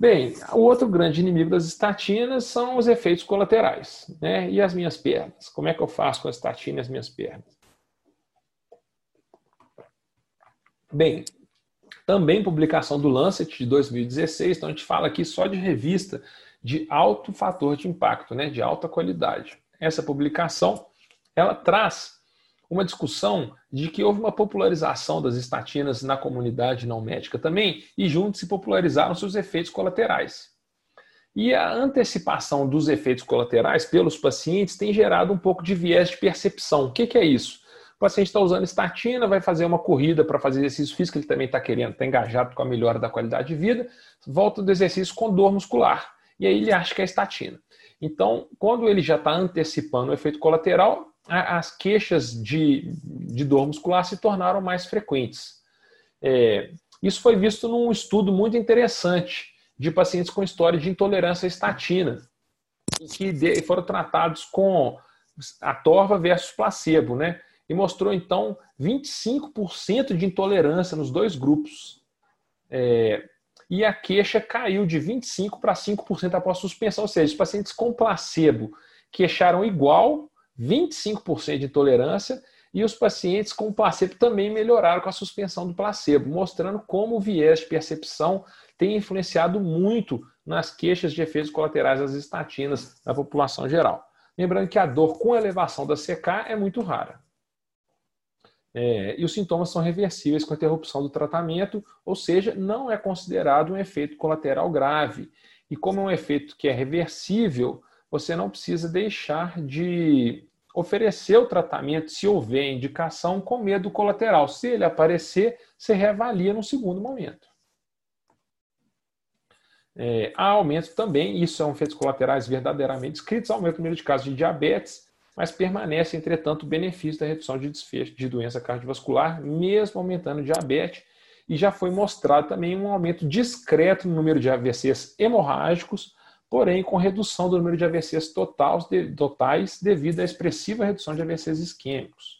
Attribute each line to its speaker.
Speaker 1: Bem, o outro grande inimigo das estatinas são os efeitos colaterais. Né? E as minhas pernas? Como é que eu faço com a estatina e as minhas pernas? Bem, também publicação do Lancet de 2016, então a gente fala aqui só de revista de alto fator de impacto, né? de alta qualidade. Essa publicação ela traz uma discussão de que houve uma popularização das estatinas na comunidade não médica também, e juntos se popularizaram seus efeitos colaterais. E a antecipação dos efeitos colaterais pelos pacientes tem gerado um pouco de viés de percepção. O que, é isso? O paciente está usando estatina, vai fazer uma corrida para fazer exercício físico, ele também está querendo, está engajado com a melhora da qualidade de vida, volta do exercício com dor muscular. E aí ele acha que é estatina. Então, quando ele já está antecipando o efeito colateral, as queixas de, de dor muscular se tornaram mais frequentes. É, isso foi visto num estudo muito interessante de pacientes com história de intolerância à estatina, que foram tratados com a torva versus placebo, né? E mostrou então 25% de intolerância nos dois grupos. É, e a queixa caiu de 25% para 5% após suspensão, ou seja, os pacientes com placebo queixaram igual 25% de intolerância e os pacientes com placebo também melhoraram com a suspensão do placebo, mostrando como o viés de percepção tem influenciado muito nas queixas de efeitos colaterais das estatinas na população geral. Lembrando que a dor com elevação da CK é muito rara. É, e os sintomas são reversíveis com a interrupção do tratamento, ou seja, não é considerado um efeito colateral grave. E como é um efeito que é reversível, você não precisa deixar de oferecer o tratamento se houver indicação com medo colateral. Se ele aparecer, você reavalia no segundo momento. É, há aumento também, isso são efeitos colaterais verdadeiramente descritos, aumento no número de casos de diabetes, mas permanece, entretanto, o benefício da redução de desfecho de doença cardiovascular, mesmo aumentando diabetes, e já foi mostrado também um aumento discreto no número de AVCs hemorrágicos, porém com redução do número de AVCs totais, devido à expressiva redução de AVCs isquêmicos.